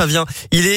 ça vient. Il est